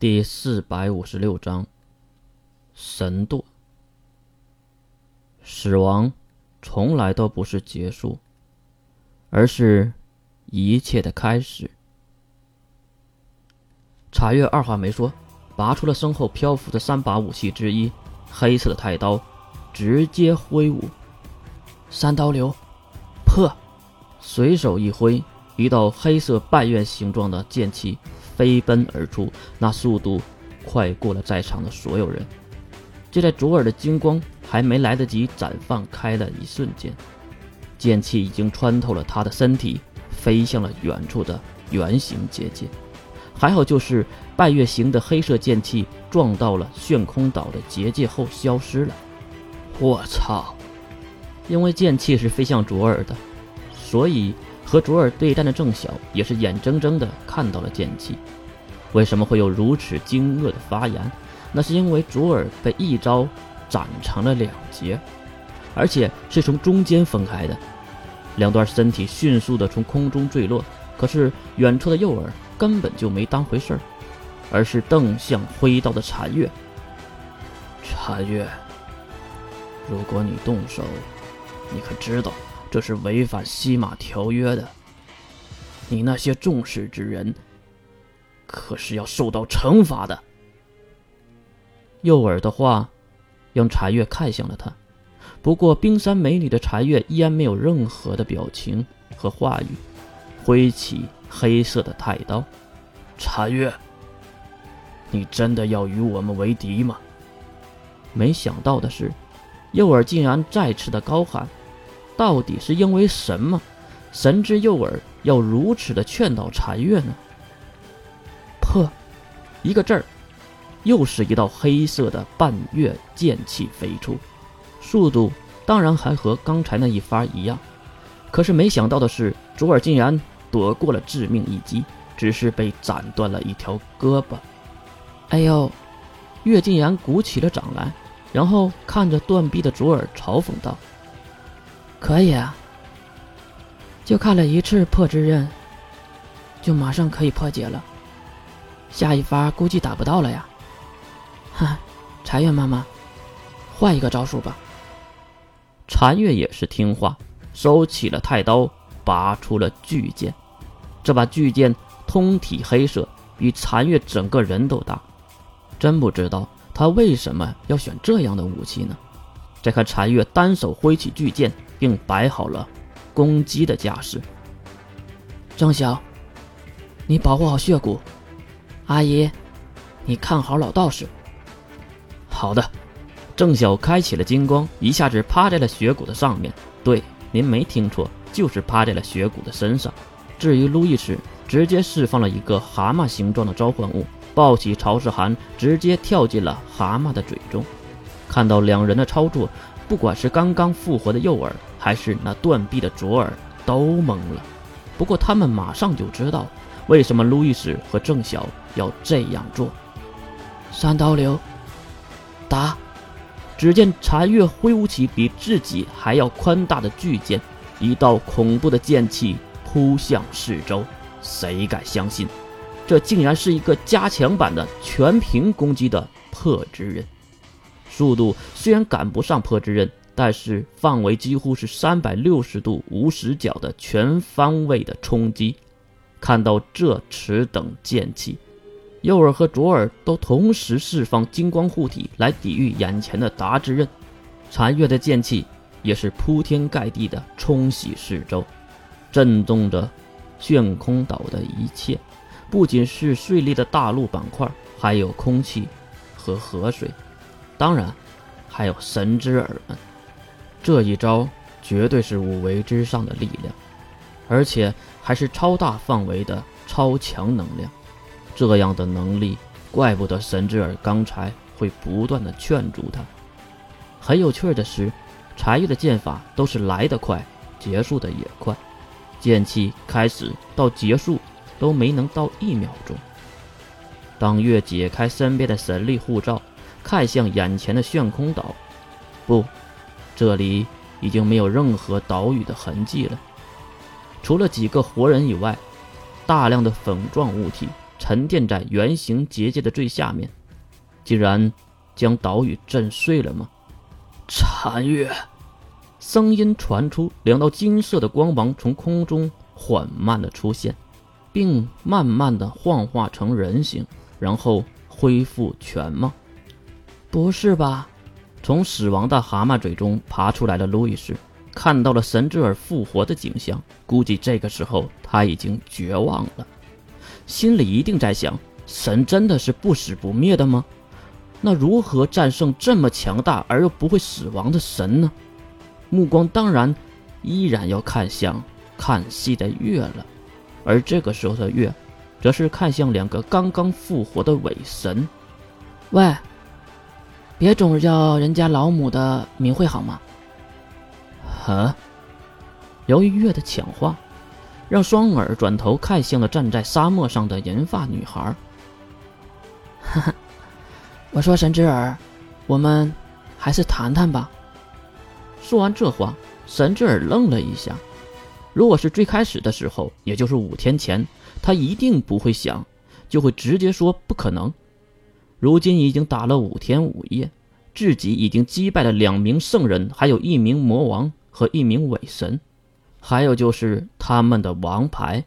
第四百五十六章，神堕。死亡从来都不是结束，而是一切的开始。查月二话没说，拔出了身后漂浮的三把武器之一——黑色的太刀，直接挥舞。三刀流，破！随手一挥，一道黑色半月形状的剑气。飞奔而出，那速度快过了在场的所有人。就在卓尔的金光还没来得及绽放开的一瞬间，剑气已经穿透了他的身体，飞向了远处的圆形结界。还好，就是半月形的黑色剑气撞到了炫空岛的结界后消失了。我操！因为剑气是飞向卓尔的，所以。和卓尔对战的郑晓也是眼睁睁地看到了剑气。为什么会有如此惊愕的发言？那是因为卓尔被一招斩成了两截，而且是从中间分开的，两段身体迅速地从空中坠落。可是远处的诱饵根本就没当回事儿，而是瞪向挥刀的残月。残月，如果你动手，你可知道？这是违反西马条约的，你那些重视之人，可是要受到惩罚的。诱饵的话，让禅月看向了他。不过冰山美女的禅月依然没有任何的表情和话语，挥起黑色的太刀。禅月，你真的要与我们为敌吗？没想到的是，诱饵竟然再次的高喊。到底是因为什么，神之诱饵要如此的劝导禅月呢？破，一个字儿，又是一道黑色的半月剑气飞出，速度当然还和刚才那一发一样。可是没想到的是，卓尔竟然躲过了致命一击，只是被斩断了一条胳膊。哎呦！月竟然鼓起了掌来，然后看着断臂的卓尔嘲讽道。可以啊，就看了一次破之刃，就马上可以破解了。下一发估计打不到了呀。哈，禅月妈妈，换一个招数吧。禅月也是听话，收起了太刀，拔出了巨剑。这把巨剑通体黑色，比禅月整个人都大。真不知道他为什么要选这样的武器呢？再看禅月单手挥起巨剑。并摆好了攻击的架势。郑晓，你保护好血骨。阿姨，你看好老道士。好的。郑晓开启了金光，一下子趴在了血骨的上面。对，您没听错，就是趴在了血骨的身上。至于路易斯，直接释放了一个蛤蟆形状的召唤物，抱起曹世涵，直接跳进了蛤蟆的嘴中。看到两人的操作，不管是刚刚复活的诱饵。还是那断臂的卓尔都懵了，不过他们马上就知道为什么路易斯和郑晓要这样做。三刀流，打！只见禅月挥舞起比自己还要宽大的巨剑，一道恐怖的剑气扑向四周。谁敢相信，这竟然是一个加强版的全屏攻击的破之刃？速度虽然赶不上破之刃。但是范围几乎是三百六十度无死角的全方位的冲击。看到这此等剑气，右耳和左耳都同时释放金光护体来抵御眼前的达之刃。残月的剑气也是铺天盖地的冲洗四周，震动着炫空岛的一切，不仅是碎裂的大陆板块，还有空气和河水，当然还有神之耳们。这一招绝对是五维之上的力量，而且还是超大范围的超强能量。这样的能力，怪不得神之耳刚才会不断的劝阻他。很有趣的是，柴玉的剑法都是来得快，结束的也快，剑气开始到结束都没能到一秒钟。当月解开身边的神力护罩，看向眼前的炫空岛，不。这里已经没有任何岛屿的痕迹了，除了几个活人以外，大量的粉状物体沉淀在圆形结界的最下面，竟然将岛屿震碎了吗？残月，声音传出，两道金色的光芒从空中缓慢的出现，并慢慢的幻化成人形，然后恢复全貌。不是吧？从死亡的蛤蟆嘴中爬出来的路易斯。看到了神之耳复活的景象，估计这个时候他已经绝望了，心里一定在想：神真的是不死不灭的吗？那如何战胜这么强大而又不会死亡的神呢？目光当然依然要看向看戏的月了，而这个时候的月，则是看向两个刚刚复活的伪神。喂，别总是叫人家老母的名讳好吗？啊！由于月的抢话，让双耳转头看向了站在沙漠上的银发女孩。哈哈，我说神之耳，我们还是谈谈吧。说完这话，神之耳愣了一下。如果是最开始的时候，也就是五天前，他一定不会想，就会直接说不可能。如今已经打了五天五夜，自己已经击败了两名圣人，还有一名魔王。和一名伪神，还有就是他们的王牌